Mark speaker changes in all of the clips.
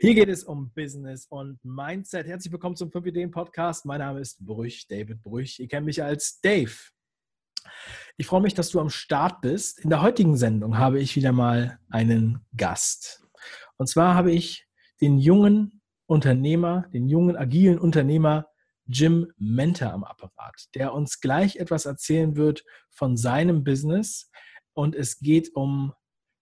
Speaker 1: Hier geht es um Business und Mindset. Herzlich willkommen zum 5 Ideen Podcast. Mein Name ist Brüch, David Brüch. Ihr kennt mich als Dave. Ich freue mich, dass du am Start bist. In der heutigen Sendung habe ich wieder mal einen Gast. Und zwar habe ich den jungen Unternehmer, den jungen agilen Unternehmer Jim Mentor am Apparat, der uns gleich etwas erzählen wird von seinem Business. Und es geht um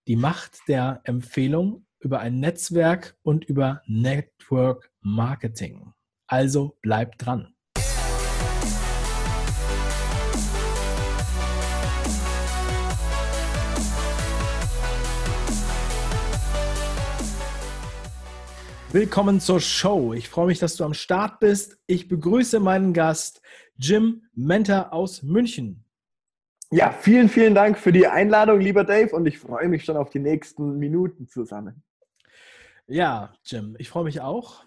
Speaker 1: die Macht der Empfehlung über ein Netzwerk und über Network Marketing. Also bleibt dran. Willkommen zur Show. Ich freue mich, dass du am Start bist. Ich begrüße meinen Gast Jim Mentor aus München.
Speaker 2: Ja, vielen, vielen Dank für die Einladung, lieber Dave, und ich freue mich schon auf die nächsten Minuten zusammen.
Speaker 1: Ja, Jim, ich freue mich auch.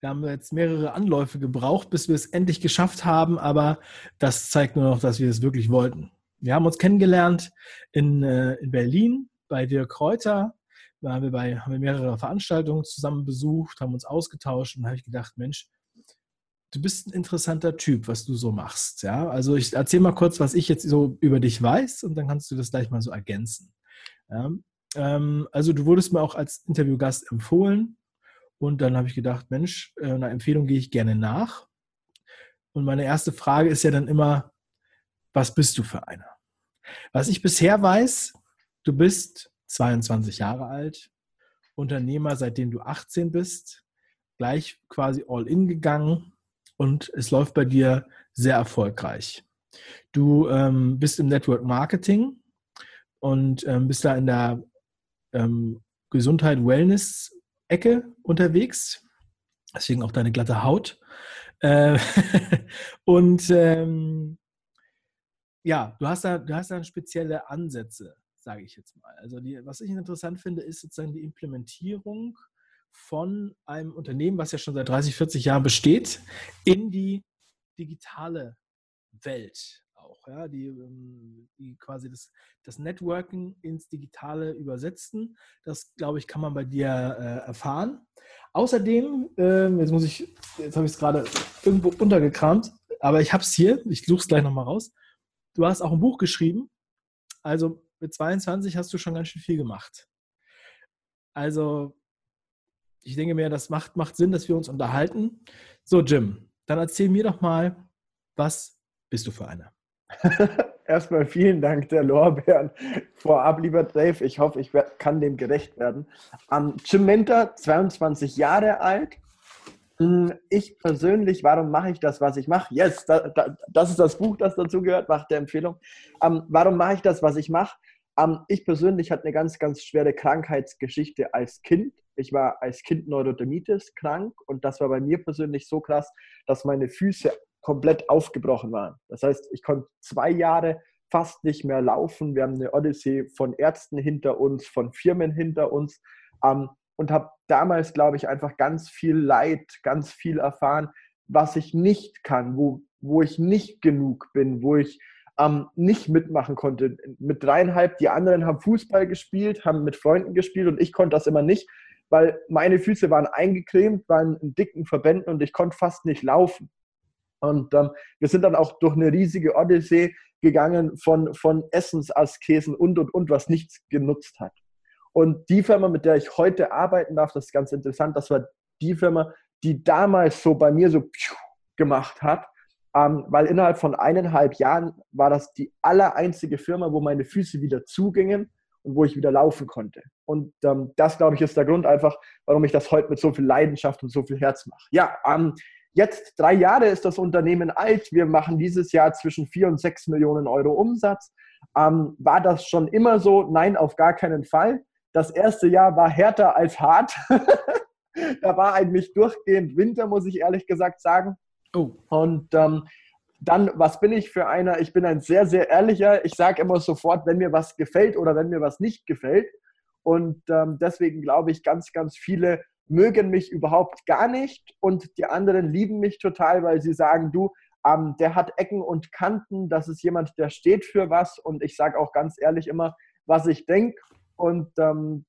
Speaker 1: Wir haben jetzt mehrere Anläufe gebraucht, bis wir es endlich geschafft haben, aber das zeigt nur noch, dass wir es wirklich wollten. Wir haben uns kennengelernt in, äh, in Berlin bei Dirk Kräuter. Da haben wir, bei, haben wir mehrere Veranstaltungen zusammen besucht, haben uns ausgetauscht und habe ich gedacht, Mensch, du bist ein interessanter Typ, was du so machst. Ja? Also ich erzähle mal kurz, was ich jetzt so über dich weiß und dann kannst du das gleich mal so ergänzen. Ja? Ähm, also du wurdest mir auch als Interviewgast empfohlen und dann habe ich gedacht, Mensch, äh, einer Empfehlung gehe ich gerne nach. Und meine erste Frage ist ja dann immer, was bist du für einer? Was ich bisher weiß, du bist 22 Jahre alt, Unternehmer, seitdem du 18 bist, gleich quasi all in gegangen und es läuft bei dir sehr erfolgreich. Du ähm, bist im Network Marketing und ähm, bist da in der ähm, Gesundheit, Wellness-Ecke unterwegs. Deswegen auch deine glatte Haut. Äh, und ähm, ja, du hast da, du hast da spezielle Ansätze, sage ich jetzt mal. Also die, was ich interessant finde, ist sozusagen die Implementierung von einem Unternehmen, was ja schon seit 30, 40 Jahren besteht, in die digitale Welt auch, ja, die, ähm, die quasi das, das Networking ins Digitale übersetzen. Das, glaube ich, kann man bei dir äh, erfahren. Außerdem, äh, jetzt muss ich, jetzt habe ich es gerade irgendwo untergekramt, aber ich habe es hier, ich suche es gleich nochmal raus. Du hast auch ein Buch geschrieben. Also mit 22 hast du schon ganz schön viel gemacht. Also ich denke mir, das macht, macht Sinn, dass wir uns unterhalten. So, Jim, dann erzähl mir doch mal, was bist du für einer?
Speaker 2: Erstmal vielen Dank der Lorbeeren vorab, lieber Dave. Ich hoffe, ich kann dem gerecht werden. Um, Jim Mentor, 22 Jahre alt. Hm, ich persönlich, warum mache ich das, was ich mache? Yes, da, da, das ist das Buch, das dazu gehört, macht der Empfehlung. Um, warum mache ich das, was ich mache? Um, ich persönlich hatte eine ganz, ganz schwere Krankheitsgeschichte als Kind. Ich war als Kind Neurodermitis krank und das war bei mir persönlich so krass, dass meine Füße komplett aufgebrochen waren. Das heißt, ich konnte zwei Jahre fast nicht mehr laufen. Wir haben eine Odyssee von Ärzten hinter uns, von Firmen hinter uns ähm, und habe damals, glaube ich, einfach ganz viel Leid, ganz viel erfahren, was ich nicht kann, wo, wo ich nicht genug bin, wo ich ähm, nicht mitmachen konnte. Mit dreieinhalb, die anderen haben Fußball gespielt, haben mit Freunden gespielt und ich konnte das immer nicht, weil meine Füße waren eingecremt, waren in dicken Verbänden und ich konnte fast nicht laufen. Und ähm, wir sind dann auch durch eine riesige Odyssee gegangen von, von Essensaskesen und, und, und, was nichts genutzt hat. Und die Firma, mit der ich heute arbeiten darf, das ist ganz interessant, das war die Firma, die damals so bei mir so gemacht hat, ähm, weil innerhalb von eineinhalb Jahren war das die allereinzige Firma, wo meine Füße wieder zugingen und wo ich wieder laufen konnte. Und ähm, das, glaube ich, ist der Grund einfach, warum ich das heute mit so viel Leidenschaft und so viel Herz mache. Ja, ähm, Jetzt drei Jahre ist das Unternehmen alt. Wir machen dieses Jahr zwischen vier und sechs Millionen Euro Umsatz. Ähm, war das schon immer so? Nein, auf gar keinen Fall. Das erste Jahr war härter als hart. da war eigentlich durchgehend Winter, muss ich ehrlich gesagt sagen. Oh. Und ähm, dann, was bin ich für einer? Ich bin ein sehr, sehr ehrlicher. Ich sage immer sofort, wenn mir was gefällt oder wenn mir was nicht gefällt. Und ähm, deswegen glaube ich, ganz, ganz viele mögen mich überhaupt gar nicht und die anderen lieben mich total, weil sie sagen, du, ähm, der hat Ecken und Kanten, das ist jemand, der steht für was und ich sage auch ganz ehrlich immer, was ich denke und ähm,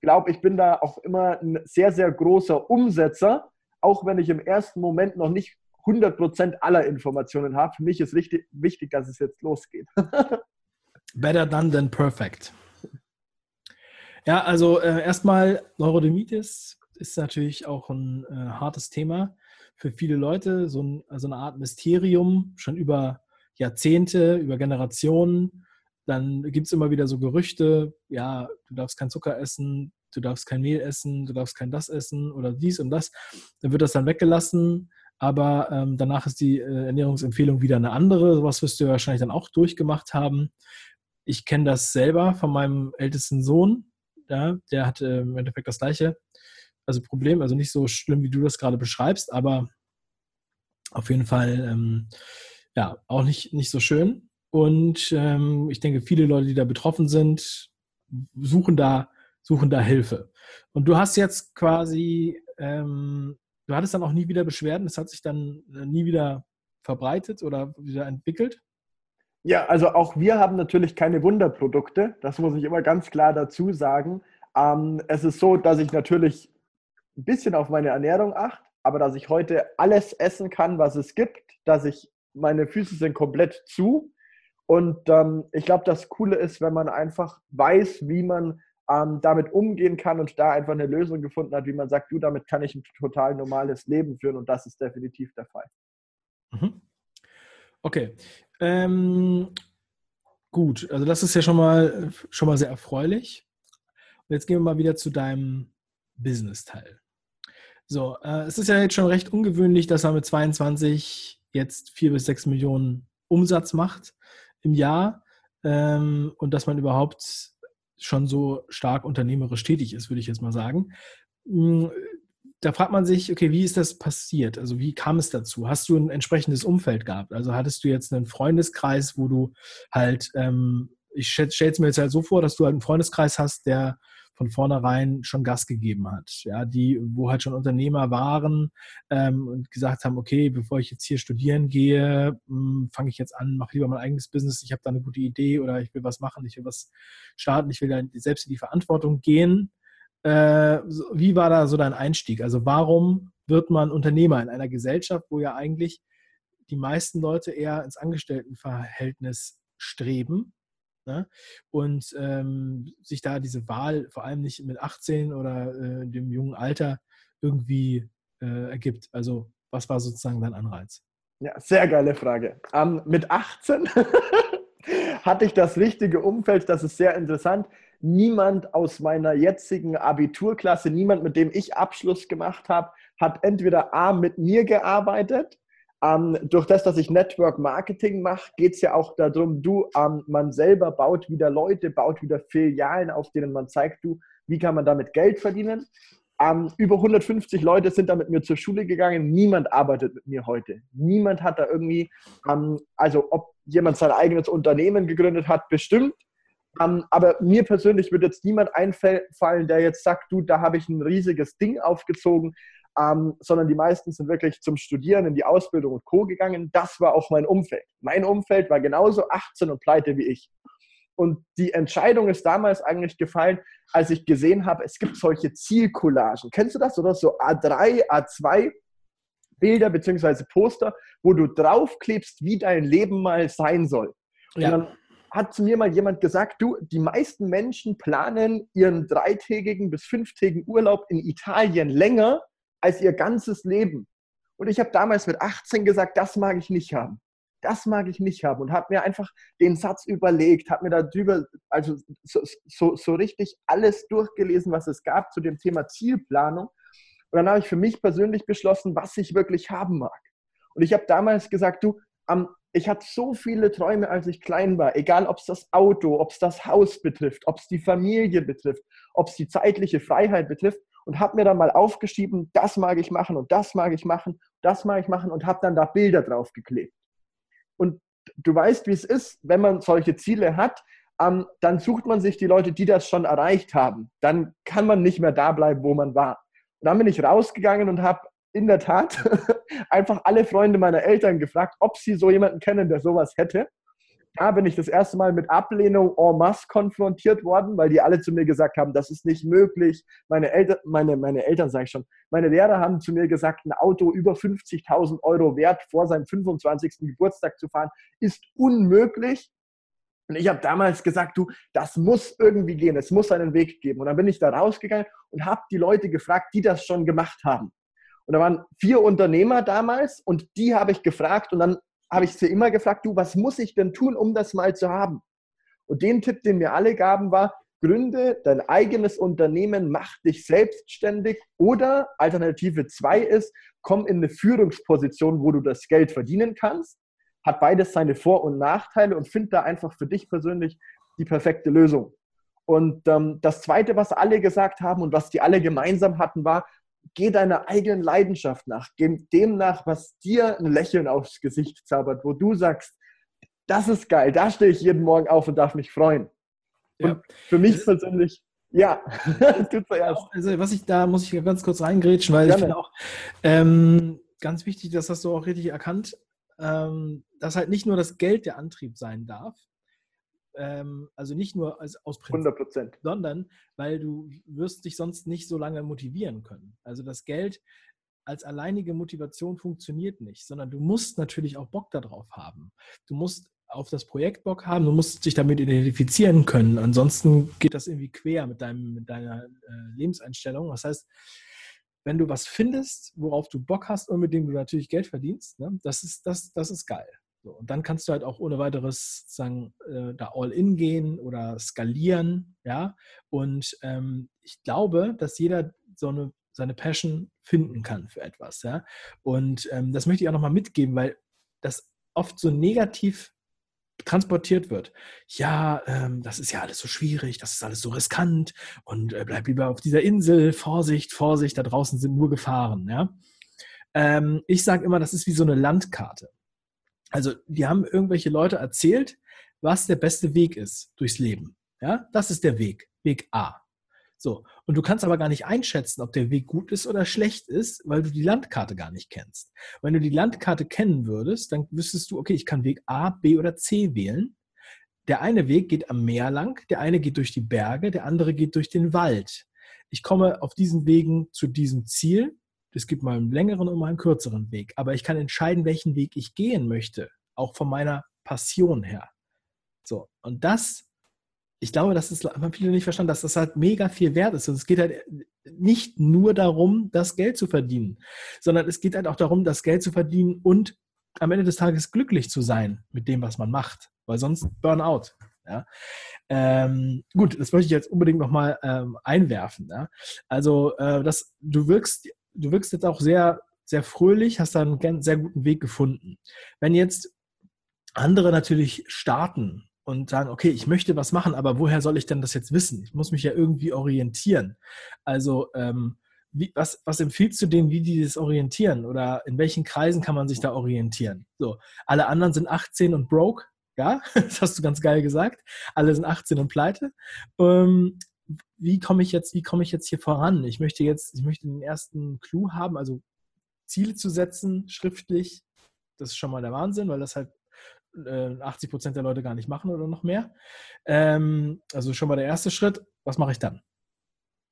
Speaker 2: glaube, ich bin da auch immer ein sehr, sehr großer Umsetzer, auch wenn ich im ersten Moment noch nicht 100% aller Informationen habe. Für mich ist richtig, wichtig, dass es jetzt losgeht.
Speaker 1: Better done than perfect. Ja, also äh, erstmal Neurodermitis ist natürlich auch ein äh, hartes Thema für viele Leute, so, ein, so eine Art Mysterium, schon über Jahrzehnte, über Generationen. Dann gibt es immer wieder so Gerüchte, ja, du darfst kein Zucker essen, du darfst kein Mehl essen, du darfst kein das essen oder dies und das. Dann wird das dann weggelassen, aber ähm, danach ist die äh, Ernährungsempfehlung wieder eine andere. Was wirst du wahrscheinlich dann auch durchgemacht haben. Ich kenne das selber von meinem ältesten Sohn. Ja, der hatte im Endeffekt das gleiche also Problem, also nicht so schlimm, wie du das gerade beschreibst, aber auf jeden Fall ähm, ja auch nicht, nicht so schön. Und ähm, ich denke, viele Leute, die da betroffen sind, suchen da, suchen da Hilfe. Und du hast jetzt quasi, ähm, du hattest dann auch nie wieder Beschwerden, es hat sich dann äh, nie wieder verbreitet oder wieder entwickelt?
Speaker 2: Ja, also auch wir haben natürlich keine Wunderprodukte, das muss ich immer ganz klar dazu sagen. Ähm, es ist so, dass ich natürlich ein bisschen auf meine Ernährung achte, aber dass ich heute alles essen kann, was es gibt, dass ich, meine Füße sind komplett zu. Und ähm, ich glaube, das Coole ist, wenn man einfach weiß, wie man ähm, damit umgehen kann und da einfach eine Lösung gefunden hat, wie man sagt, du, damit kann ich ein total normales Leben führen und das ist definitiv der Fall.
Speaker 1: Mhm. Okay. Ähm, gut, also das ist ja schon mal, schon mal sehr erfreulich. Und jetzt gehen wir mal wieder zu deinem Business-Teil. So, äh, es ist ja jetzt schon recht ungewöhnlich, dass man mit 22 jetzt 4 bis 6 Millionen Umsatz macht im Jahr ähm, und dass man überhaupt schon so stark unternehmerisch tätig ist, würde ich jetzt mal sagen. Hm, da fragt man sich, okay, wie ist das passiert? Also wie kam es dazu? Hast du ein entsprechendes Umfeld gehabt? Also hattest du jetzt einen Freundeskreis, wo du halt, ähm, ich stelle es mir jetzt halt so vor, dass du halt einen Freundeskreis hast, der von vornherein schon Gas gegeben hat. Ja, die, wo halt schon Unternehmer waren ähm, und gesagt haben, okay, bevor ich jetzt hier studieren gehe, hm, fange ich jetzt an, mache lieber mein eigenes Business, ich habe da eine gute Idee oder ich will was machen, ich will was starten, ich will dann selbst in die Verantwortung gehen. Äh, wie war da so dein Einstieg? Also warum wird man Unternehmer in einer Gesellschaft, wo ja eigentlich die meisten Leute eher ins Angestelltenverhältnis streben Ne? Und ähm, sich da diese Wahl vor allem nicht mit 18 oder äh, dem jungen Alter irgendwie äh, ergibt. Also was war sozusagen dein Anreiz?
Speaker 2: Ja, sehr geile Frage. Ähm, mit 18 hatte ich das richtige Umfeld, das ist sehr interessant. Niemand aus meiner jetzigen Abiturklasse, niemand, mit dem ich Abschluss gemacht habe, hat entweder A mit mir gearbeitet ähm, durch das, dass ich Network Marketing mache, geht es ja auch darum, du, ähm, man selber baut wieder Leute, baut wieder Filialen, auf denen man zeigt, du, wie kann man damit Geld verdienen. Ähm, über 150 Leute sind da mit mir zur Schule gegangen. Niemand arbeitet mit mir heute. Niemand hat da irgendwie, ähm, also ob jemand sein eigenes Unternehmen gegründet hat, bestimmt. Ähm, aber mir persönlich wird jetzt niemand einfallen, der jetzt sagt, du, da habe ich ein riesiges Ding aufgezogen ähm, sondern die meisten sind wirklich zum Studieren in die Ausbildung und Co. gegangen. Das war auch mein Umfeld. Mein Umfeld war genauso 18 und pleite wie ich. Und die Entscheidung ist damals eigentlich gefallen, als ich gesehen habe, es gibt solche Zielcollagen. Kennst du das? Oder so A3, A2 Bilder bzw. Poster, wo du draufklebst, wie dein Leben mal sein soll. Ja. Und dann hat zu mir mal jemand gesagt, du, die meisten Menschen planen ihren dreitägigen bis fünftägigen Urlaub in Italien länger, als ihr ganzes Leben. Und ich habe damals mit 18 gesagt, das mag ich nicht haben. Das mag ich nicht haben. Und habe mir einfach den Satz überlegt, habe mir darüber, also so, so, so richtig alles durchgelesen, was es gab zu dem Thema Zielplanung. Und dann habe ich für mich persönlich beschlossen, was ich wirklich haben mag. Und ich habe damals gesagt, du, um, ich hatte so viele Träume, als ich klein war, egal ob es das Auto, ob es das Haus betrifft, ob es die Familie betrifft, ob es die zeitliche Freiheit betrifft und habe mir dann mal aufgeschrieben, das mag ich machen und das mag ich machen, das mag ich machen und habe dann da Bilder drauf geklebt. Und du weißt, wie es ist, wenn man solche Ziele hat, ähm, dann sucht man sich die Leute, die das schon erreicht haben. Dann kann man nicht mehr da bleiben, wo man war. Und dann bin ich rausgegangen und habe in der Tat einfach alle Freunde meiner Eltern gefragt, ob sie so jemanden kennen, der sowas hätte. Da bin ich das erste Mal mit Ablehnung en masse konfrontiert worden, weil die alle zu mir gesagt haben, das ist nicht möglich. Meine Eltern, meine, meine Eltern sage ich schon, meine Lehrer haben zu mir gesagt, ein Auto über 50.000 Euro wert vor seinem 25. Geburtstag zu fahren, ist unmöglich. Und ich habe damals gesagt, du, das muss irgendwie gehen, es muss einen Weg geben. Und dann bin ich da rausgegangen und habe die Leute gefragt, die das schon gemacht haben. Und da waren vier Unternehmer damals und die habe ich gefragt und dann habe ich sie immer gefragt, du, was muss ich denn tun, um das mal zu haben? Und den Tipp, den mir alle gaben, war, gründe dein eigenes Unternehmen, mach dich selbstständig oder Alternative 2 ist, komm in eine Führungsposition, wo du das Geld verdienen kannst. Hat beides seine Vor- und Nachteile und find da einfach für dich persönlich die perfekte Lösung. Und ähm, das Zweite, was alle gesagt haben und was die alle gemeinsam hatten, war, geh deiner eigenen Leidenschaft nach, geh dem nach, was dir ein Lächeln aufs Gesicht zaubert, wo du sagst, das ist geil, da stehe ich jeden Morgen auf und darf mich freuen. Ja. Und für mich persönlich, ja,
Speaker 1: du zuerst. Also was ich da muss ich ganz kurz reingrätschen, weil Gerne. ich finde auch ähm, ganz wichtig, das hast du auch richtig erkannt, ähm, dass halt nicht nur das Geld der Antrieb sein darf, ähm, also nicht nur als, aus
Speaker 2: Prinzip, 100%.
Speaker 1: sondern weil du wirst dich sonst nicht so lange motivieren können. Also das Geld als alleinige Motivation funktioniert nicht, sondern du musst natürlich auch Bock darauf haben. Du musst auf das Projekt Bock haben, du musst dich damit identifizieren können. Ansonsten geht das irgendwie quer mit, deinem, mit deiner äh, Lebenseinstellung. Das heißt, wenn du was findest, worauf du Bock hast und mit dem du natürlich Geld verdienst, ne, das, ist, das, das ist geil. So, und dann kannst du halt auch ohne weiteres sagen, äh, da all in gehen oder skalieren, ja. Und ähm, ich glaube, dass jeder so eine seine Passion finden kann für etwas, ja. Und ähm, das möchte ich auch nochmal mitgeben, weil das oft so negativ transportiert wird. Ja, ähm, das ist ja alles so schwierig, das ist alles so riskant und äh, bleib lieber auf dieser Insel, Vorsicht, Vorsicht, da draußen sind nur Gefahren, ja. Ähm, ich sage immer, das ist wie so eine Landkarte. Also, die haben irgendwelche Leute erzählt, was der beste Weg ist durchs Leben. Ja, das ist der Weg, Weg A. So, und du kannst aber gar nicht einschätzen, ob der Weg gut ist oder schlecht ist, weil du die Landkarte gar nicht kennst. Wenn du die Landkarte kennen würdest, dann wüsstest du, okay, ich kann Weg A, B oder C wählen. Der eine Weg geht am Meer lang, der eine geht durch die Berge, der andere geht durch den Wald. Ich komme auf diesen Wegen zu diesem Ziel es gibt mal einen längeren und mal einen kürzeren Weg. Aber ich kann entscheiden, welchen Weg ich gehen möchte, auch von meiner Passion her. So, und das, ich glaube, das ist, haben viele nicht verstanden, dass das halt mega viel wert ist. Und es geht halt nicht nur darum, das Geld zu verdienen, sondern es geht halt auch darum, das Geld zu verdienen und am Ende des Tages glücklich zu sein mit dem, was man macht, weil sonst Burnout. Ja? Ähm, gut, das möchte ich jetzt unbedingt nochmal ähm, einwerfen. Ja? Also, äh, das, du wirkst du wirkst jetzt auch sehr, sehr fröhlich, hast da einen sehr guten Weg gefunden. Wenn jetzt andere natürlich starten und sagen, okay, ich möchte was machen, aber woher soll ich denn das jetzt wissen? Ich muss mich ja irgendwie orientieren. Also, ähm, wie, was, was empfiehlst du denen, wie die das orientieren? Oder in welchen Kreisen kann man sich da orientieren? So, alle anderen sind 18 und broke, ja, das hast du ganz geil gesagt. Alle sind 18 und pleite. Ähm, wie komme ich jetzt, wie komme ich jetzt hier voran? Ich möchte jetzt, ich möchte den ersten Clou haben, also Ziele zu setzen, schriftlich. Das ist schon mal der Wahnsinn, weil das halt äh, 80 Prozent der Leute gar nicht machen oder noch mehr. Ähm, also schon mal der erste Schritt. Was mache ich dann?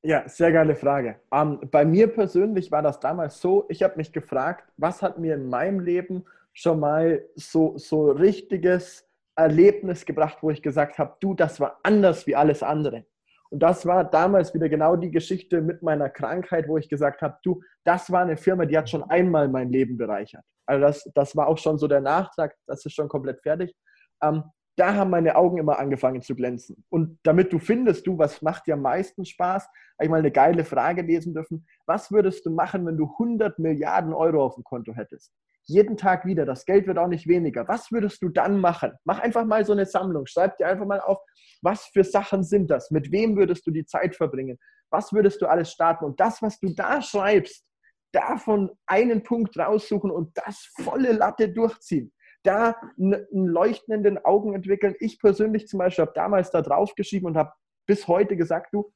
Speaker 2: Ja, sehr geile Frage. Ähm, bei mir persönlich war das damals so, ich habe mich gefragt, was hat mir in meinem Leben schon mal so, so richtiges Erlebnis gebracht, wo ich gesagt habe, du, das war anders wie alles andere. Und das war damals wieder genau die Geschichte mit meiner Krankheit, wo ich gesagt habe, du, das war eine Firma, die hat schon einmal mein Leben bereichert. Also das, das war auch schon so der Nachtrag, das ist schon komplett fertig. Ähm, da haben meine Augen immer angefangen zu glänzen. Und damit du findest, du, was macht dir am meisten Spaß, habe ich mal eine geile Frage lesen dürfen. Was würdest du machen, wenn du 100 Milliarden Euro auf dem Konto hättest? jeden Tag wieder. Das Geld wird auch nicht weniger. Was würdest du dann machen? Mach einfach mal so eine Sammlung. Schreib dir einfach mal auf, was für Sachen sind das? Mit wem würdest du die Zeit verbringen? Was würdest du alles starten? Und das, was du da schreibst, davon einen Punkt raussuchen und das volle Latte durchziehen. Da einen leuchtenden Augen entwickeln. Ich persönlich zum Beispiel habe damals da drauf geschrieben und habe bis heute gesagt, du,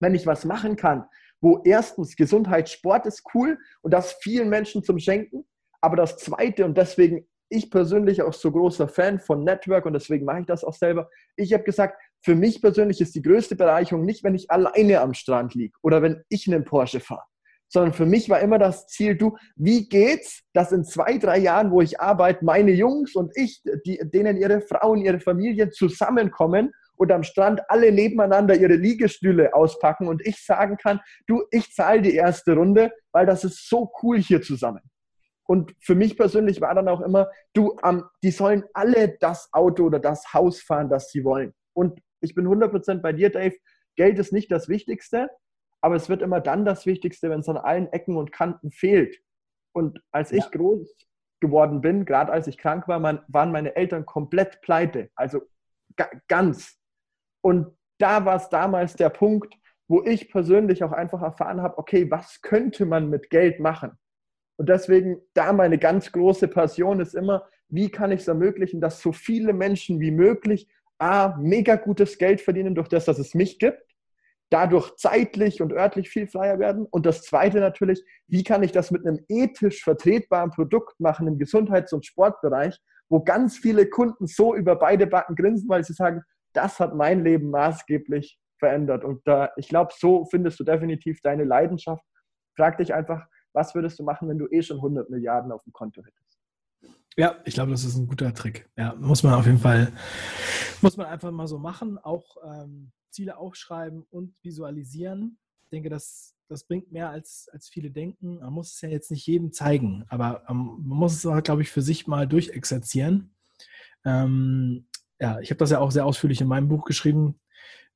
Speaker 2: wenn ich was machen kann, wo erstens Gesundheit, Sport ist cool und das vielen Menschen zum Schenken, aber das Zweite, und deswegen ich persönlich auch so großer Fan von Network und deswegen mache ich das auch selber. Ich habe gesagt, für mich persönlich ist die größte Bereicherung nicht, wenn ich alleine am Strand liege oder wenn ich einen Porsche fahre, sondern für mich war immer das Ziel, du, wie geht's, dass in zwei, drei Jahren, wo ich arbeite, meine Jungs und ich, die, denen ihre Frauen, ihre Familien zusammenkommen und am Strand alle nebeneinander ihre Liegestühle auspacken und ich sagen kann, du, ich zahle die erste Runde, weil das ist so cool hier zusammen. Und für mich persönlich war dann auch immer, du, ähm, die sollen alle das Auto oder das Haus fahren, das sie wollen. Und ich bin 100% bei dir, Dave. Geld ist nicht das Wichtigste, aber es wird immer dann das Wichtigste, wenn es an allen Ecken und Kanten fehlt. Und als ja. ich groß geworden bin, gerade als ich krank war, man, waren meine Eltern komplett pleite. Also ganz. Und da war es damals der Punkt, wo ich persönlich auch einfach erfahren habe, okay, was könnte man mit Geld machen? Und deswegen da meine ganz große Passion ist immer, wie kann ich es ermöglichen, dass so viele Menschen wie möglich A, mega gutes Geld verdienen durch das, dass es mich gibt, dadurch zeitlich und örtlich viel freier werden. Und das Zweite natürlich, wie kann ich das mit einem ethisch vertretbaren Produkt machen im Gesundheits- und Sportbereich, wo ganz viele Kunden so über beide Backen grinsen, weil sie sagen, das hat mein Leben maßgeblich verändert. Und da, ich glaube, so findest du definitiv deine Leidenschaft. Frag dich einfach, was würdest du machen, wenn du eh schon 100 Milliarden auf dem Konto hättest?
Speaker 1: Ja, ich glaube, das ist ein guter Trick. Ja, muss man auf jeden Fall, muss man einfach mal so machen, auch ähm, Ziele aufschreiben und visualisieren. Ich denke, das, das bringt mehr, als, als viele denken. Man muss es ja jetzt nicht jedem zeigen, aber ähm, man muss es, glaube ich, für sich mal durchexerzieren. Ähm, ja, ich habe das ja auch sehr ausführlich in meinem Buch geschrieben.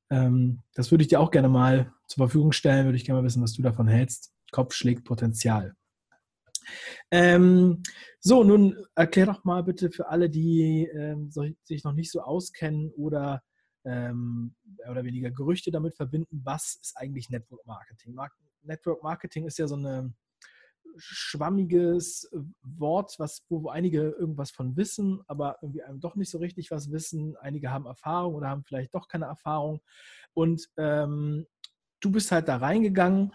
Speaker 1: Ähm, das würde ich dir auch gerne mal zur Verfügung stellen, würde ich gerne mal wissen, was du davon hältst. Kopf schlägt Potenzial. Ähm, so, nun erklär doch mal bitte für alle, die ähm, sich noch nicht so auskennen oder ähm, oder weniger Gerüchte damit verbinden, was ist eigentlich Network Marketing? Mar Network Marketing ist ja so ein schwammiges Wort, was, wo, wo einige irgendwas von wissen, aber irgendwie einem doch nicht so richtig was wissen. Einige haben Erfahrung oder haben vielleicht doch keine Erfahrung. Und ähm, du bist halt da reingegangen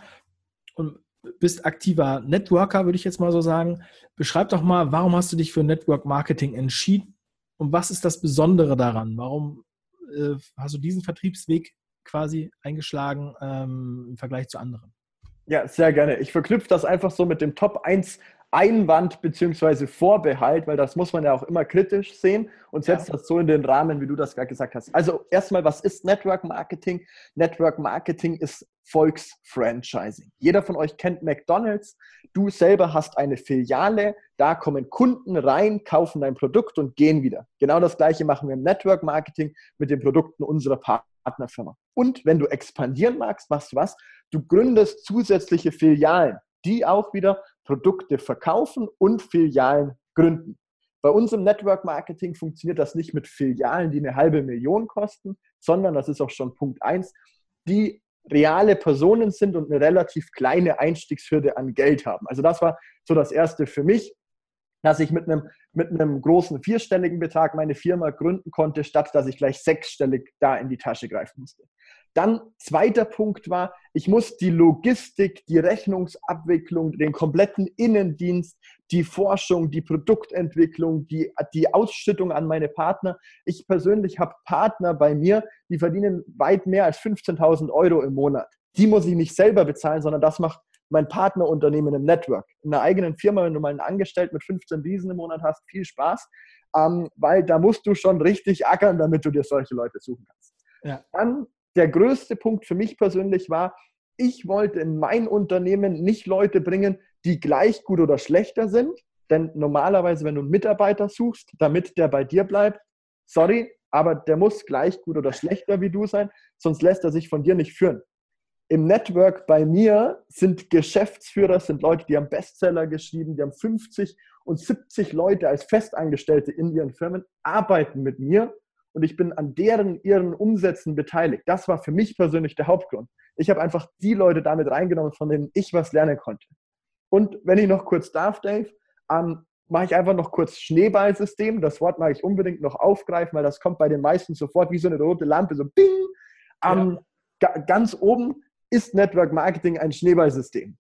Speaker 1: und bist aktiver Networker, würde ich jetzt mal so sagen. Beschreib doch mal, warum hast du dich für Network Marketing entschieden und was ist das Besondere daran? Warum äh, hast du diesen Vertriebsweg quasi eingeschlagen ähm, im Vergleich zu anderen?
Speaker 2: Ja, sehr gerne. Ich verknüpfe das einfach so mit dem Top 1 Einwand bzw. Vorbehalt, weil das muss man ja auch immer kritisch sehen und setzt ja. das so in den Rahmen, wie du das gerade gesagt hast. Also erstmal, was ist Network Marketing? Network Marketing ist Volksfranchising. Jeder von euch kennt McDonald's. Du selber hast eine Filiale, da kommen Kunden rein, kaufen dein Produkt und gehen wieder. Genau das gleiche machen wir im Network Marketing mit den Produkten unserer Partnerfirma. Und wenn du expandieren magst, machst du was? Du gründest zusätzliche Filialen die auch wieder Produkte verkaufen und Filialen gründen. Bei uns im Network Marketing funktioniert das nicht mit Filialen, die eine halbe Million kosten, sondern das ist auch schon Punkt eins, die reale Personen sind und eine relativ kleine Einstiegshürde an Geld haben. Also das war so das Erste für mich, dass ich mit einem, mit einem großen vierstelligen Betrag meine Firma gründen konnte, statt dass ich gleich sechsstellig da in die Tasche greifen musste. Dann zweiter Punkt war, ich muss die Logistik, die Rechnungsabwicklung, den kompletten Innendienst, die Forschung, die Produktentwicklung, die, die Ausschüttung an meine Partner. Ich persönlich habe Partner bei mir, die verdienen weit mehr als 15.000 Euro im Monat. Die muss ich nicht selber bezahlen, sondern das macht mein Partnerunternehmen im Network. In einer eigenen Firma, wenn du mal einen Angestellten mit 15 Riesen im Monat hast, viel Spaß, ähm, weil da musst du schon richtig ackern, damit du dir solche Leute suchen kannst. Ja. Dann der größte Punkt für mich persönlich war, ich wollte in mein Unternehmen nicht Leute bringen, die gleich gut oder schlechter sind. Denn normalerweise, wenn du einen Mitarbeiter suchst, damit der bei dir bleibt, sorry, aber der muss gleich gut oder schlechter wie du sein, sonst lässt er sich von dir nicht führen. Im Network bei mir sind Geschäftsführer, sind Leute, die haben Bestseller geschrieben, die haben 50 und 70 Leute als Festangestellte in ihren Firmen, arbeiten mit mir und ich bin an deren ihren Umsätzen beteiligt. Das war für mich persönlich der Hauptgrund. Ich habe einfach die Leute damit reingenommen, von denen ich was lernen konnte. Und wenn ich noch kurz darf, Dave, ähm, mache ich einfach noch kurz Schneeballsystem. Das Wort mag ich unbedingt noch aufgreifen, weil das kommt bei den meisten sofort wie so eine rote Lampe, so bing. Ähm, ja. Ganz oben ist Network Marketing ein Schneeballsystem.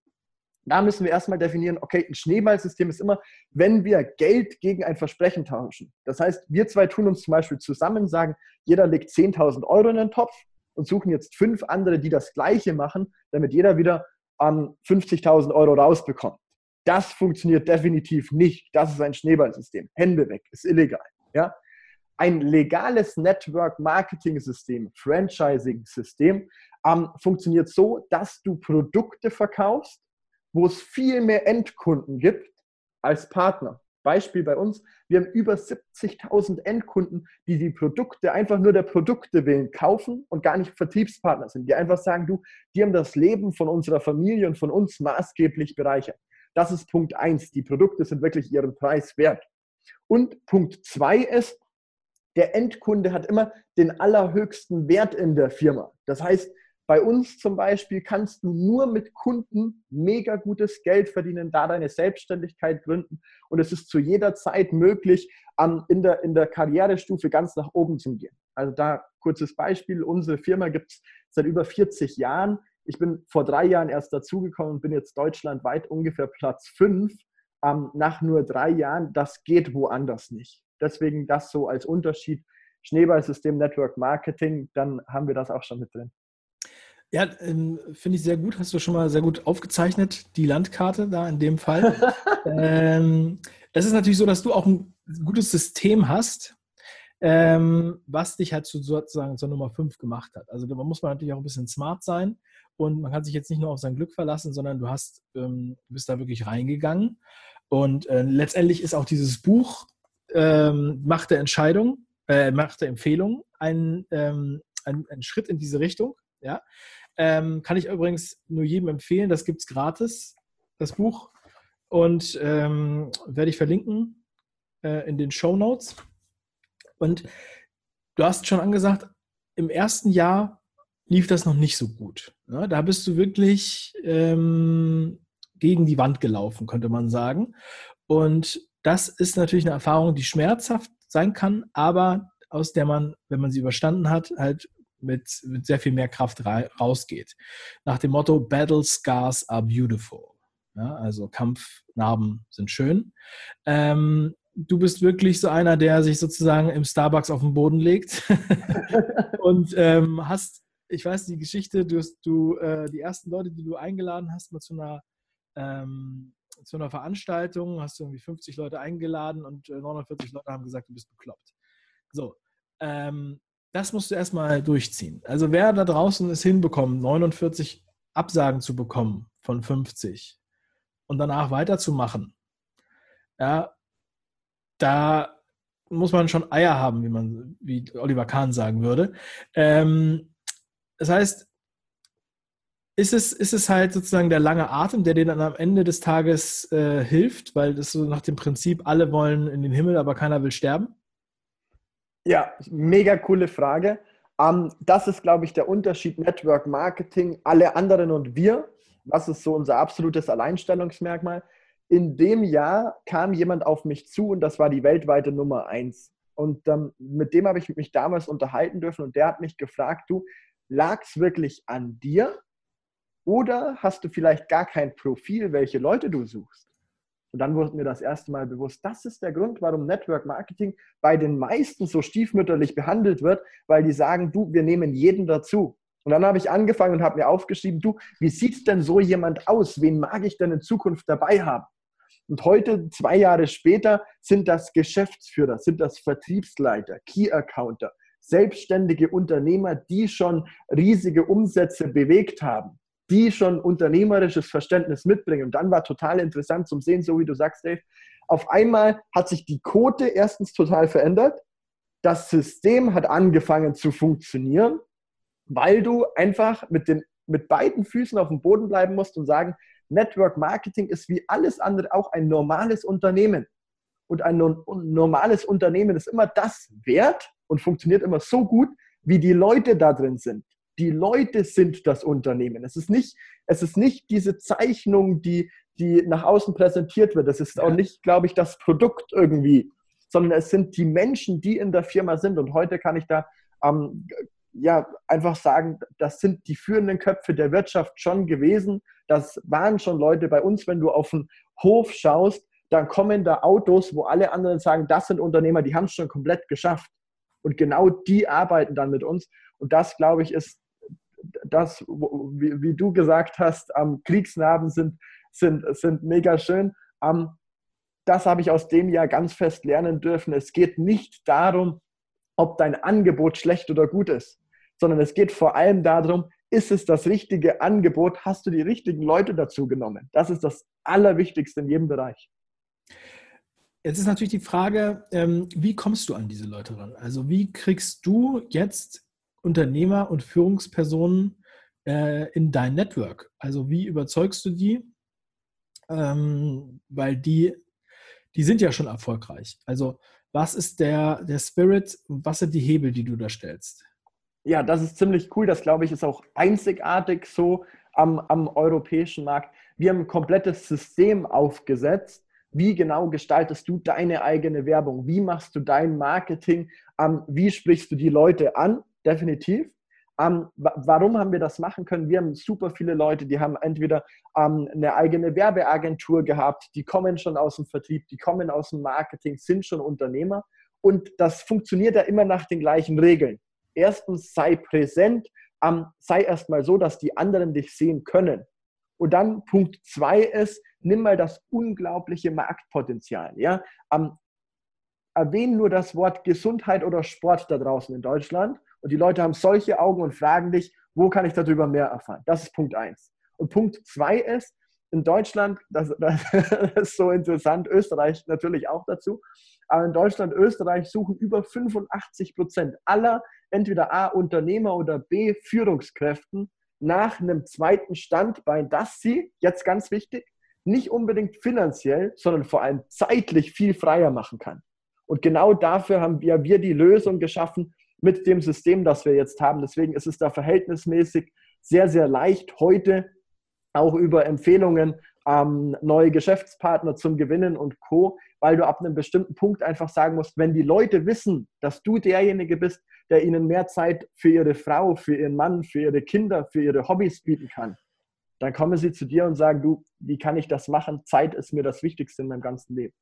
Speaker 2: Da müssen wir erstmal definieren, okay, ein Schneeballsystem ist immer, wenn wir Geld gegen ein Versprechen tauschen. Das heißt, wir zwei tun uns zum Beispiel zusammen, sagen, jeder legt 10.000 Euro in den Topf und suchen jetzt fünf andere, die das Gleiche machen, damit jeder wieder ähm, 50.000 Euro rausbekommt. Das funktioniert definitiv nicht. Das ist ein Schneeballsystem. Hände weg, ist illegal. Ja? Ein legales Network-Marketing-System, Franchising-System, ähm, funktioniert so, dass du Produkte verkaufst, wo es viel mehr Endkunden gibt als Partner. Beispiel bei uns, wir haben über 70.000 Endkunden, die die Produkte einfach nur der Produkte willen kaufen und gar nicht Vertriebspartner sind, die einfach sagen, du, die haben das Leben von unserer Familie und von uns maßgeblich bereichert. Das ist Punkt eins. Die Produkte sind wirklich ihren Preis wert. Und Punkt zwei ist, der Endkunde hat immer den allerhöchsten Wert in der Firma. Das heißt, bei uns zum Beispiel kannst du nur mit Kunden mega gutes Geld verdienen, da deine Selbstständigkeit gründen und es ist zu jeder Zeit möglich, in der, in der Karrierestufe ganz nach oben zu gehen. Also da kurzes Beispiel, unsere Firma gibt es seit über 40 Jahren. Ich bin vor drei Jahren erst dazugekommen und bin jetzt deutschlandweit ungefähr Platz 5 nach nur drei Jahren. Das geht woanders nicht. Deswegen das so als Unterschied. Schneeballsystem Network Marketing, dann haben wir das auch schon mit drin.
Speaker 1: Ja, ähm, finde ich sehr gut. Hast du schon mal sehr gut aufgezeichnet, die Landkarte da in dem Fall. ähm, es ist natürlich so, dass du auch ein gutes System hast, ähm, was dich halt zu, sozusagen zur Nummer 5 gemacht hat. Also da muss man natürlich auch ein bisschen smart sein und man kann sich jetzt nicht nur auf sein Glück verlassen, sondern du hast, ähm, bist da wirklich reingegangen. Und äh, letztendlich ist auch dieses Buch ähm, Macht der Entscheidung, äh, Macht der Empfehlung ein, ähm, ein, ein Schritt in diese Richtung. Ja, ähm, kann ich übrigens nur jedem empfehlen. Das gibt es gratis, das Buch. Und ähm, werde ich verlinken äh, in den Show Notes. Und du hast schon angesagt, im ersten Jahr lief das noch nicht so gut. Ne? Da bist du wirklich ähm, gegen die Wand gelaufen, könnte man sagen. Und das ist natürlich eine Erfahrung, die schmerzhaft sein kann, aber aus der man, wenn man sie überstanden hat, halt mit, mit sehr viel mehr Kraft rausgeht. Nach dem Motto, Battle Scars are beautiful. Ja, also Kampfnarben sind schön. Ähm, du bist wirklich so einer, der sich sozusagen im Starbucks auf den Boden legt und ähm, hast, ich weiß die Geschichte, du, hast, du äh, die ersten Leute, die du eingeladen hast, mal zu einer ähm, zu einer Veranstaltung, hast du irgendwie 50 Leute eingeladen und äh, 49 Leute haben gesagt, du bist bekloppt. So, ähm, das musst du erstmal durchziehen. Also wer da draußen es hinbekommt, 49 Absagen zu bekommen von 50 und danach weiterzumachen, ja, da muss man schon Eier haben, wie man, wie Oliver Kahn sagen würde. Ähm, das heißt, ist es, ist es halt sozusagen der lange Atem, der dir dann am Ende des Tages äh, hilft, weil das so nach dem Prinzip, alle wollen in den Himmel, aber keiner will sterben?
Speaker 2: Ja, mega coole Frage. Um, ähm, das ist, glaube ich, der Unterschied Network Marketing, alle anderen und wir. Was ist so unser absolutes Alleinstellungsmerkmal? In dem Jahr kam jemand auf mich zu und das war die weltweite Nummer eins. Und ähm, mit dem habe ich mich damals unterhalten dürfen und der hat mich gefragt, du, lag es wirklich an dir oder hast du vielleicht gar kein Profil, welche Leute du suchst? Und dann wurde mir das erste Mal bewusst, das ist der Grund, warum Network Marketing bei den meisten so stiefmütterlich behandelt wird, weil die sagen, du, wir nehmen jeden dazu. Und dann habe ich angefangen und habe mir aufgeschrieben, du, wie sieht denn so jemand aus? Wen mag ich denn in Zukunft dabei haben? Und heute, zwei Jahre später, sind das Geschäftsführer, sind das Vertriebsleiter, Key-Accounter, selbstständige Unternehmer, die schon riesige Umsätze bewegt haben die schon unternehmerisches Verständnis mitbringen. Und dann war total interessant zum Sehen, so wie du sagst, Dave, auf einmal hat sich die Quote erstens total verändert. Das System hat angefangen zu funktionieren, weil du einfach mit, den, mit beiden Füßen auf dem Boden bleiben musst und sagen, Network Marketing ist wie alles andere auch ein normales Unternehmen. Und ein normales Unternehmen ist immer das wert und funktioniert immer so gut, wie die Leute da drin sind die Leute sind das Unternehmen. Es ist nicht, es ist nicht diese Zeichnung, die, die nach außen präsentiert wird. Es ist auch nicht, glaube ich, das Produkt irgendwie, sondern es sind die Menschen, die in der Firma sind. Und heute kann ich da ähm, ja einfach sagen, das sind die führenden Köpfe der Wirtschaft schon gewesen. Das waren schon Leute bei uns, wenn du auf den Hof schaust, dann kommen da Autos, wo alle anderen sagen, das sind Unternehmer, die haben es schon komplett geschafft. Und genau die arbeiten dann mit uns. Und das, glaube ich, ist das, wie, wie du gesagt hast, am Kriegsnarben sind, sind, sind mega schön. Um, das habe ich aus dem Jahr ganz fest lernen dürfen. Es geht nicht darum, ob dein Angebot schlecht oder gut ist, sondern es geht vor allem darum, ist es das richtige Angebot? Hast du die richtigen Leute dazu genommen? Das ist das Allerwichtigste in jedem Bereich.
Speaker 1: Jetzt ist natürlich die Frage, ähm, wie kommst du an diese Leute ran? Also wie kriegst du jetzt Unternehmer und Führungspersonen äh, in dein Network? Also wie überzeugst du die? Ähm, weil die, die sind ja schon erfolgreich. Also was ist der, der Spirit und was sind die Hebel, die du da stellst?
Speaker 2: Ja, das ist ziemlich cool. Das, glaube ich, ist auch einzigartig so am, am europäischen Markt. Wir haben ein komplettes System aufgesetzt, wie genau gestaltest du deine eigene Werbung? Wie machst du dein Marketing? Ähm, wie sprichst du die Leute an? Definitiv. Ähm, warum haben wir das machen können? Wir haben super viele Leute, die haben entweder ähm, eine eigene Werbeagentur gehabt, die kommen schon aus dem Vertrieb, die kommen aus dem Marketing, sind schon Unternehmer. Und das funktioniert ja immer nach den gleichen Regeln. Erstens, sei präsent, ähm, sei erstmal so, dass die anderen dich sehen können. Und dann Punkt zwei ist, nimm mal das unglaubliche Marktpotenzial. Ja? Ähm, erwähne nur das Wort Gesundheit oder Sport da draußen in Deutschland und die Leute haben solche Augen und fragen dich, wo kann ich darüber mehr erfahren? Das ist Punkt eins. Und Punkt zwei ist, in Deutschland, das, das, ist so interessant, Österreich natürlich auch dazu, aber in Deutschland, Österreich suchen über 85 Prozent aller entweder A Unternehmer oder B Führungskräften nach einem zweiten Standbein, das sie, jetzt ganz wichtig, nicht unbedingt finanziell, sondern vor allem zeitlich viel freier machen kann. Und genau dafür haben wir, wir die Lösung geschaffen mit dem System, das wir jetzt haben. Deswegen ist es da verhältnismäßig sehr, sehr leicht, heute auch über Empfehlungen ähm, neue Geschäftspartner zum Gewinnen und Co., weil du ab einem bestimmten Punkt einfach sagen musst, wenn die Leute wissen, dass du derjenige bist, der ihnen mehr Zeit für ihre Frau, für ihren Mann, für ihre Kinder, für ihre Hobbys bieten kann, dann kommen sie zu dir und sagen, du, wie kann ich das machen? Zeit ist mir das Wichtigste in meinem ganzen Leben.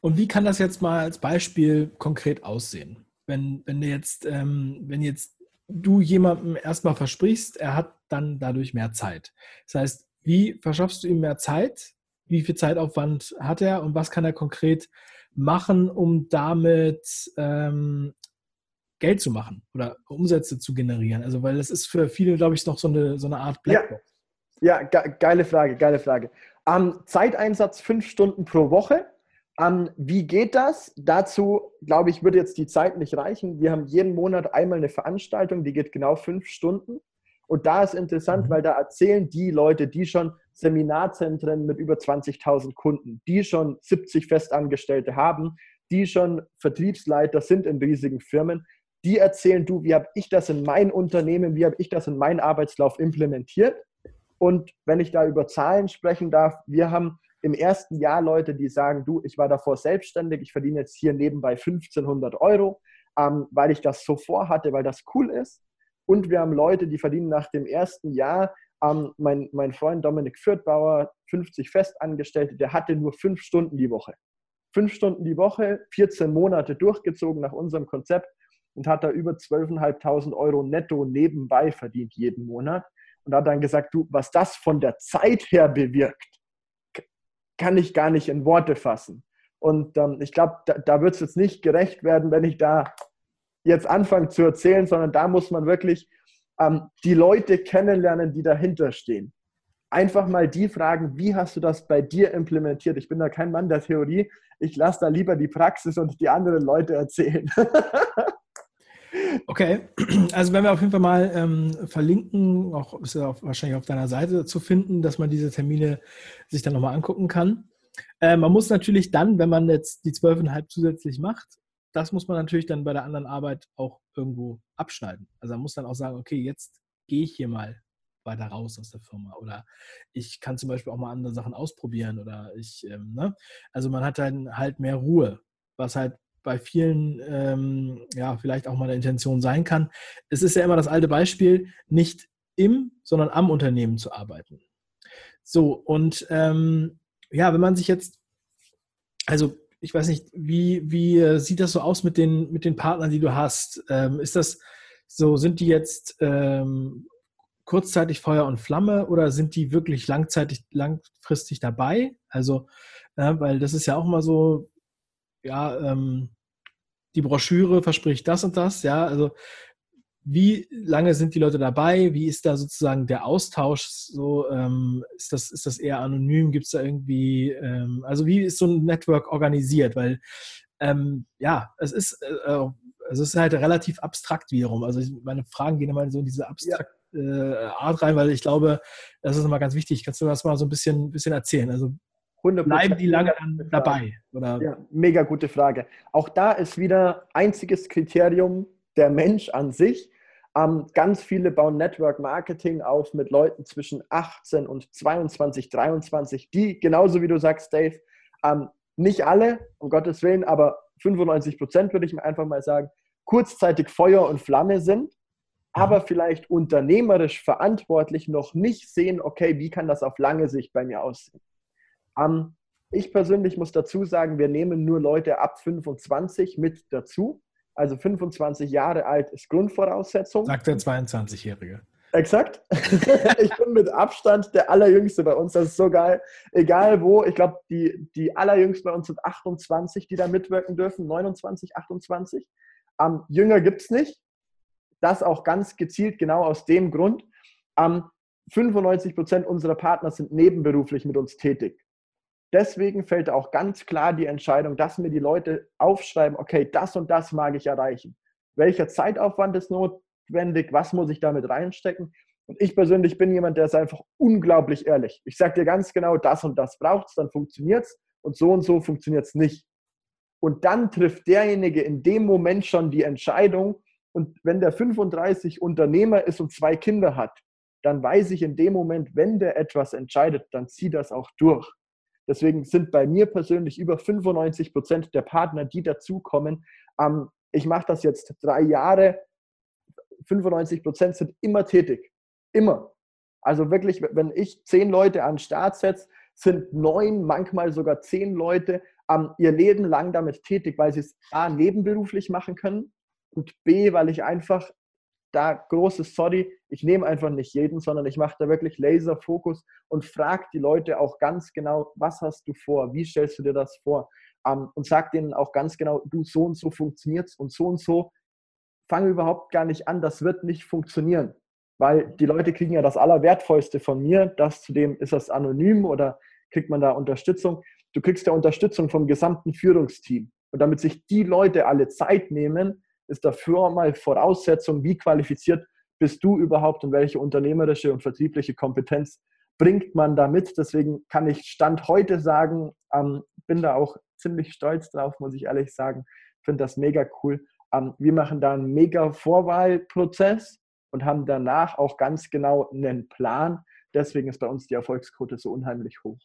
Speaker 1: Und wie kann das jetzt mal als Beispiel konkret aussehen? Wenn, wenn, jetzt, ähm, wenn jetzt du jemandem erstmal versprichst, er hat dann dadurch mehr Zeit. Das heißt, wie verschaffst du ihm mehr Zeit? Wie viel Zeitaufwand hat er und was kann er konkret machen, um damit ähm, Geld zu machen oder Umsätze zu generieren? Also, weil das ist für viele, glaube ich, noch so eine, so eine Art
Speaker 2: Blackbox. Ja, ja ge geile Frage, geile Frage. Um, Zeiteinsatz fünf Stunden pro Woche. Um, wie geht das? Dazu, glaube ich, würde jetzt die Zeit nicht reichen. Wir haben jeden Monat einmal eine Veranstaltung, die geht genau fünf Stunden. Und da ist interessant, mhm. weil da erzählen die Leute, die schon Seminarzentren mit über 20.000 Kunden, die schon 70 Festangestellte haben, die schon Vertriebsleiter sind in riesigen Firmen, die erzählen, du, wie habe ich das in mein Unternehmen, wie habe ich das in meinen Arbeitslauf implementiert. Und wenn ich da über Zahlen sprechen darf, wir haben im ersten Jahr Leute, die sagen, du, ich war davor selbstständig, ich verdiene jetzt hier nebenbei 1500 Euro, ähm, weil ich das so vorhatte, weil das cool ist. Und wir haben Leute, die verdienen nach dem ersten Jahr, ähm, mein, mein Freund Dominik Fürthbauer, 50 Festangestellte, der hatte nur fünf Stunden die Woche. Fünf Stunden die Woche, 14 Monate durchgezogen nach unserem Konzept und hat da über 12.500 Euro netto nebenbei verdient jeden Monat und hat dann gesagt, du, was das von der Zeit her bewirkt, kann ich gar nicht in Worte fassen. Und ähm, ich glaube, da, da wird es jetzt nicht gerecht werden, wenn ich da jetzt anfange zu erzählen, sondern da muss man wirklich ähm, die Leute kennenlernen, die dahinter stehen. Einfach mal die fragen, wie hast du das bei dir implementiert? Ich bin da kein Mann der Theorie. Ich lasse da lieber die Praxis und die anderen Leute erzählen.
Speaker 1: Okay, also wenn wir auf jeden Fall mal ähm, verlinken, auch ist ja auch wahrscheinlich auf deiner Seite zu finden, dass man diese Termine sich dann nochmal angucken kann. Äh, man muss natürlich dann, wenn man jetzt die zwölfeinhalb zusätzlich macht, das muss man natürlich dann bei der anderen Arbeit auch irgendwo abschneiden. Also man muss dann auch sagen, okay, jetzt gehe ich hier mal weiter raus aus der Firma oder ich kann zum Beispiel auch mal andere Sachen ausprobieren oder ich, ähm, ne? also man hat dann halt mehr Ruhe, was halt bei vielen ähm, ja vielleicht auch mal eine Intention sein kann. Es ist ja immer das alte Beispiel, nicht im, sondern am Unternehmen zu arbeiten. So, und ähm, ja, wenn man sich jetzt, also ich weiß nicht, wie, wie sieht das so aus mit den, mit den Partnern, die du hast? Ähm, ist das so, sind die jetzt ähm, kurzzeitig Feuer und Flamme oder sind die wirklich langzeitig, langfristig dabei? Also, ja, weil das ist ja auch mal so, ja, ähm, die Broschüre verspricht das und das, ja, also wie lange sind die Leute dabei? Wie ist da sozusagen der Austausch? So, ähm, ist, das, ist das eher anonym? Gibt es da irgendwie, ähm, also wie ist so ein Network organisiert? Weil, ähm, ja, es ist, äh, äh es ist halt relativ abstrakt wiederum. Also meine Fragen gehen immer so in diese abstrakte ja. äh, Art rein, weil ich glaube, das ist immer ganz wichtig. Kannst du das mal so ein bisschen, bisschen erzählen? Also bleiben die lange dann dabei?
Speaker 2: Oder? Ja, mega gute Frage. Auch da ist wieder einziges Kriterium der Mensch an sich. Ähm, ganz viele bauen Network Marketing auf mit Leuten zwischen 18 und 22, 23, die, genauso wie du sagst, Dave, ähm, nicht alle, um Gottes Willen, aber 95 Prozent würde ich mir einfach mal sagen, kurzzeitig Feuer und Flamme sind, aber mhm. vielleicht unternehmerisch verantwortlich noch nicht sehen, okay, wie kann das auf lange Sicht bei mir aussehen. Ähm, ich persönlich muss dazu sagen, wir nehmen nur Leute ab 25 mit dazu. Also 25 Jahre alt ist Grundvoraussetzung.
Speaker 1: Sagt der 22-Jährige.
Speaker 2: Exakt. ich bin mit Abstand der Allerjüngste bei uns. Das ist so geil. Egal wo. Ich glaube, die, die Allerjüngsten bei uns sind 28, die da mitwirken dürfen. 29, 28. Ähm, jünger gibt es nicht. Das auch ganz gezielt genau aus dem Grund. Ähm, 95 Prozent unserer Partner sind nebenberuflich mit uns tätig. Deswegen fällt auch ganz klar die Entscheidung, dass mir die Leute aufschreiben, okay, das und das mag ich erreichen. Welcher Zeitaufwand ist notwendig? Was muss ich damit reinstecken? Und ich persönlich bin jemand, der ist einfach unglaublich ehrlich. Ich sage dir ganz genau, das und das braucht es, dann funktioniert es und so und so funktioniert es nicht. Und dann trifft derjenige in dem Moment schon die Entscheidung. Und wenn der 35 Unternehmer ist und zwei Kinder hat, dann weiß ich in dem Moment, wenn der etwas entscheidet, dann zieht das auch durch. Deswegen sind bei mir persönlich über 95 Prozent der Partner, die dazukommen. Ähm, ich mache das jetzt drei Jahre. 95 Prozent sind immer tätig. Immer. Also wirklich, wenn ich zehn Leute an den Start setze, sind neun, manchmal sogar zehn Leute ähm, ihr Leben lang damit tätig, weil sie es A, nebenberuflich machen können und B, weil ich einfach da großes Sorry, ich nehme einfach nicht jeden, sondern ich mache da wirklich Laserfokus und frage die Leute auch ganz genau, was hast du vor, wie stellst du dir das vor ähm, und sag denen auch ganz genau, du so und so funktioniert und so und so. Fange überhaupt gar nicht an, das wird nicht funktionieren, weil die Leute kriegen ja das Allerwertvollste von mir, das zudem ist das anonym oder kriegt man da Unterstützung. Du kriegst ja Unterstützung vom gesamten Führungsteam. Und damit sich die Leute alle Zeit nehmen, ist dafür mal Voraussetzung, wie qualifiziert bist du überhaupt und welche unternehmerische und vertriebliche Kompetenz bringt man da mit. Deswegen kann ich Stand heute sagen, ähm, bin da auch ziemlich stolz drauf, muss ich ehrlich sagen. Finde das mega cool. Ähm, wir machen da einen mega Vorwahlprozess und haben danach auch ganz genau einen Plan. Deswegen ist bei uns die Erfolgsquote so unheimlich hoch,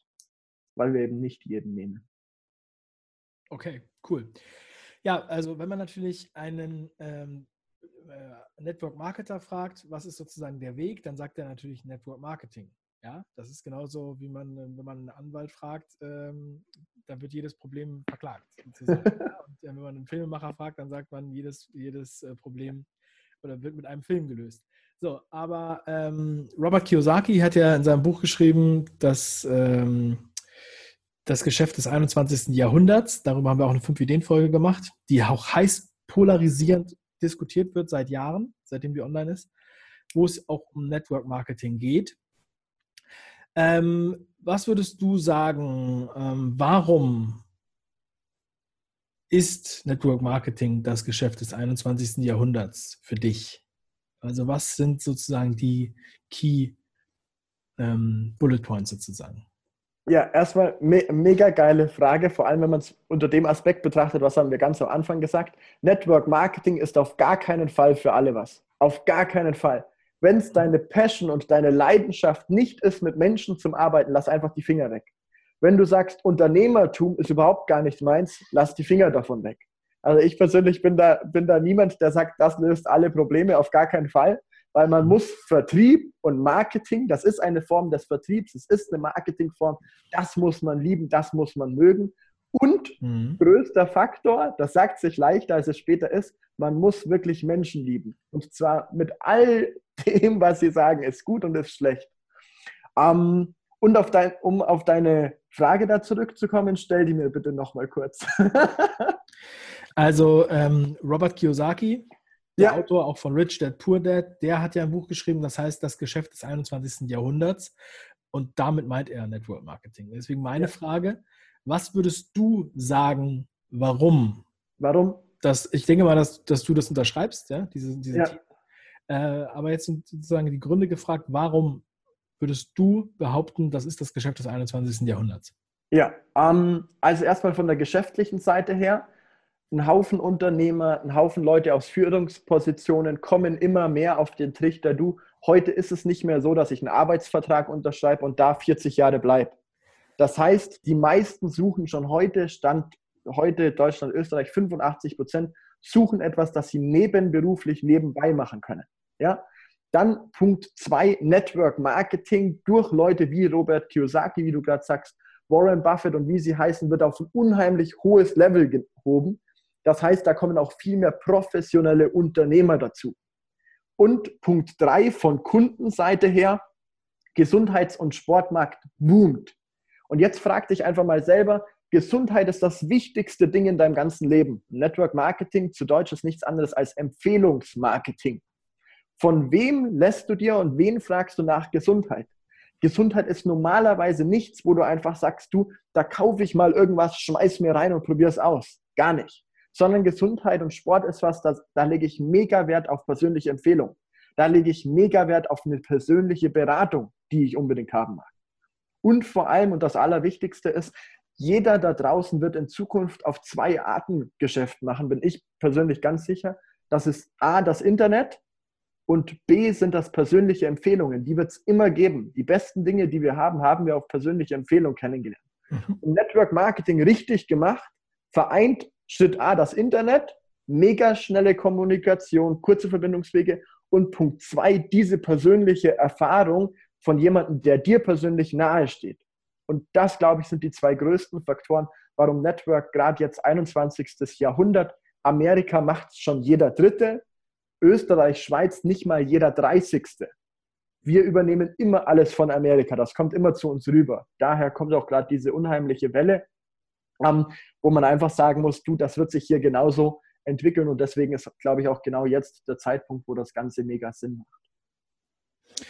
Speaker 2: weil wir eben nicht jeden nehmen.
Speaker 1: Okay, cool. Ja, also wenn man natürlich einen ähm, äh, Network Marketer fragt, was ist sozusagen der Weg, dann sagt er natürlich Network Marketing. Ja, das ist genauso, wie man, wenn man einen Anwalt fragt, ähm, dann wird jedes Problem verklagt. Und wenn man einen Filmemacher fragt, dann sagt man, jedes, jedes äh, Problem oder wird mit einem Film gelöst. So, aber ähm, Robert Kiyosaki hat ja in seinem Buch geschrieben, dass ähm, das Geschäft des 21. Jahrhunderts. Darüber haben wir auch eine Fünf-Ideen-Folge gemacht, die auch heiß polarisierend diskutiert wird seit Jahren, seitdem die online ist, wo es auch um Network Marketing geht. Ähm, was würdest du sagen, ähm, warum ist Network Marketing das Geschäft des 21. Jahrhunderts für dich? Also was sind sozusagen die Key ähm, Bullet Points sozusagen?
Speaker 2: Ja, erstmal me mega geile Frage, vor allem wenn man es unter dem Aspekt betrachtet, was haben wir ganz am Anfang gesagt. Network Marketing ist auf gar keinen Fall für alle was. Auf gar keinen Fall. Wenn es deine Passion und deine Leidenschaft nicht ist, mit Menschen zum Arbeiten, lass einfach die Finger weg. Wenn du sagst, Unternehmertum ist überhaupt gar nicht meins, lass die Finger davon weg. Also ich persönlich bin da, bin da niemand, der sagt, das löst alle Probleme, auf gar keinen Fall, weil man muss Vertrieb und Marketing, das ist eine Form des Vertriebs, es ist eine Marketingform, das muss man lieben, das muss man mögen. Und mhm. größter Faktor, das sagt sich leichter, als es später ist, man muss wirklich Menschen lieben. Und zwar mit all dem, was sie sagen, ist gut und ist schlecht. Ähm, und auf dein, um auf deine Frage da zurückzukommen, stell die mir bitte nochmal kurz.
Speaker 1: also ähm, Robert Kiyosaki, der ja. Autor auch von Rich Dad Poor Dad, der hat ja ein Buch geschrieben, das heißt Das Geschäft des 21. Jahrhunderts. Und damit meint er Network Marketing. Deswegen meine ja. Frage, was würdest du sagen, warum?
Speaker 2: Warum?
Speaker 1: Das, ich denke mal, dass, dass du das unterschreibst, ja, diese, diese ja. Äh, aber jetzt sind sozusagen die Gründe gefragt, warum würdest du behaupten, das ist das Geschäft des 21. Jahrhunderts?
Speaker 2: Ja, ähm, also erstmal von der geschäftlichen Seite her. Ein Haufen Unternehmer, ein Haufen Leute aus Führungspositionen kommen immer mehr auf den Trichter. Du, heute ist es nicht mehr so, dass ich einen Arbeitsvertrag unterschreibe und da 40 Jahre bleibe. Das heißt, die meisten suchen schon heute, Stand heute Deutschland, Österreich, 85 Prozent suchen etwas, das sie nebenberuflich nebenbei machen können. Ja? Dann Punkt zwei, Network Marketing durch Leute wie Robert Kiyosaki, wie du gerade sagst, Warren Buffett und wie sie heißen, wird auf ein unheimlich hohes Level gehoben. Das heißt, da kommen auch viel mehr professionelle Unternehmer dazu. Und Punkt drei von Kundenseite her, Gesundheits- und Sportmarkt boomt. Und jetzt frag dich einfach mal selber, Gesundheit ist das wichtigste Ding in deinem ganzen Leben. Network Marketing zu Deutsch ist nichts anderes als Empfehlungsmarketing. Von wem lässt du dir und wen fragst du nach Gesundheit? Gesundheit ist normalerweise nichts, wo du einfach sagst, du, da kaufe ich mal irgendwas, schmeiß mir rein und probier es aus. Gar nicht. Sondern Gesundheit und Sport ist was, das, da lege ich mega Wert auf persönliche Empfehlung. Da lege ich mega Wert auf eine persönliche Beratung, die ich unbedingt haben mag. Und vor allem, und das Allerwichtigste ist, jeder da draußen wird in Zukunft auf zwei Arten Geschäft machen, bin ich persönlich ganz sicher. Das ist A, das Internet und B, sind das persönliche Empfehlungen. Die wird es immer geben. Die besten Dinge, die wir haben, haben wir auf persönliche Empfehlung kennengelernt. Mhm. Und Network Marketing richtig gemacht, vereint Schritt A, das Internet, mega schnelle Kommunikation, kurze Verbindungswege und Punkt zwei, diese persönliche Erfahrung, von jemandem, der dir persönlich nahe steht. Und das, glaube ich, sind die zwei größten Faktoren, warum Network gerade jetzt 21. Jahrhundert, Amerika macht schon jeder Dritte, Österreich, Schweiz nicht mal jeder 30. Wir übernehmen immer alles von Amerika, das kommt immer zu uns rüber. Daher kommt auch gerade diese unheimliche Welle, ähm, wo man einfach sagen muss, du, das wird sich hier genauso entwickeln und deswegen ist, glaube ich, auch genau jetzt der Zeitpunkt, wo das Ganze mega Sinn macht.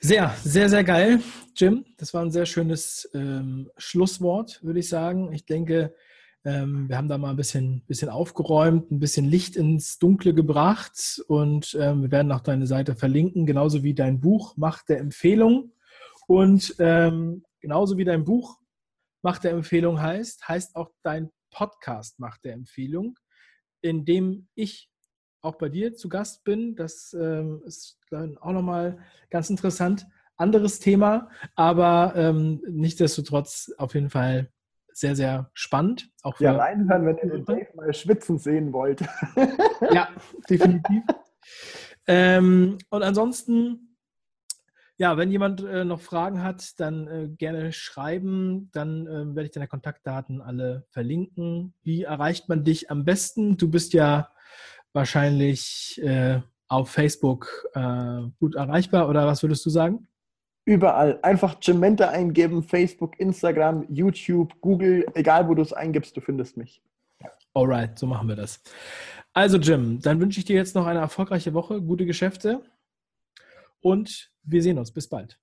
Speaker 1: Sehr, sehr, sehr geil, Jim. Das war ein sehr schönes ähm, Schlusswort, würde ich sagen. Ich denke, ähm, wir haben da mal ein bisschen, bisschen aufgeräumt, ein bisschen Licht ins Dunkle gebracht und ähm, wir werden auch deine Seite verlinken, genauso wie dein Buch Macht der Empfehlung. Und ähm, genauso wie dein Buch Macht der Empfehlung heißt, heißt auch dein Podcast Macht der Empfehlung, in dem ich auch bei dir zu Gast bin. Das ähm, ist dann auch nochmal ganz interessant. Anderes Thema, aber ähm, nichtsdestotrotz auf jeden Fall sehr, sehr spannend.
Speaker 2: Auch für ja, reinhören, wenn ihr den Dave mal schwitzen sehen wollt.
Speaker 1: ja, definitiv. ähm, und ansonsten, ja, wenn jemand äh, noch Fragen hat, dann äh, gerne schreiben. Dann äh, werde ich deine Kontaktdaten alle verlinken. Wie erreicht man dich am besten? Du bist ja wahrscheinlich äh, auf Facebook äh, gut erreichbar oder was würdest du sagen?
Speaker 2: Überall. Einfach Gementa eingeben, Facebook, Instagram, YouTube, Google, egal wo du es eingibst, du findest mich.
Speaker 1: Alright, so machen wir das. Also Jim, dann wünsche ich dir jetzt noch eine erfolgreiche Woche, gute Geschäfte und wir sehen uns. Bis bald.